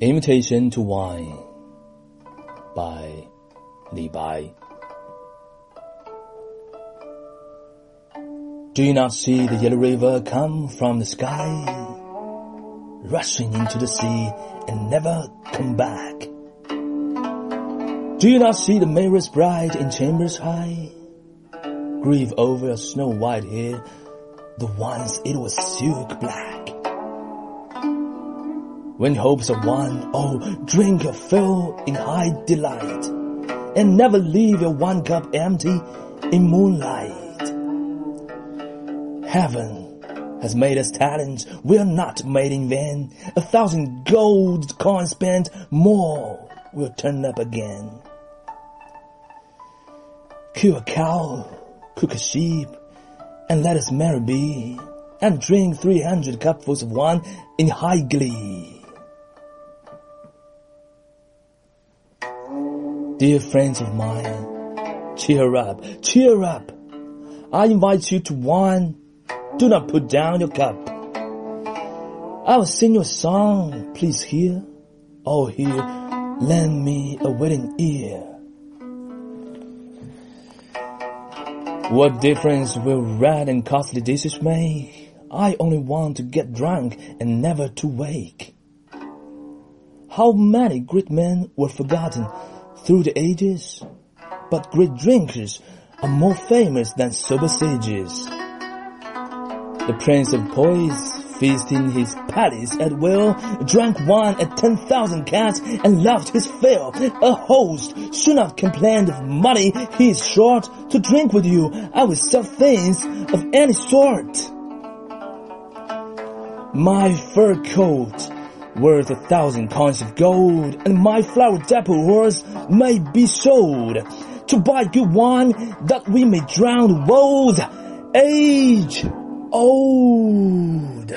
Invitation to Wine by. Do you not see the yellow river come from the sky, rushing into the sea and never come back? Do you not see the mirrors bright in chambers high, grieve over a snow white hair, the once it was silk black? When hopes are won, oh, drink your fill in high delight, and never leave your one cup empty in moonlight. Heaven has made us talents, we are not made in vain. A thousand gold coins spent, more will turn up again. Kill a cow, cook a sheep, and let us merry be, and drink three hundred cupfuls of wine in high glee. Dear friends of mine, cheer up, cheer up. I invite you to wine. Do not put down your cup. I will sing you a song, please hear. Oh, hear, lend me a willing ear. What difference will red and costly dishes make? I only want to get drunk and never to wake. How many great men were forgotten through the ages, but great drinkers are more famous than sober sages. The prince of poets, feasting his palace at will, drank wine at ten thousand cats and loved his fill. A host should not complain of money he is short. To drink with you, I will sell things of any sort. My fur coat worth a thousand coins of gold, and my flower dapple horse may be sold to buy good wine that we may drown woes age old.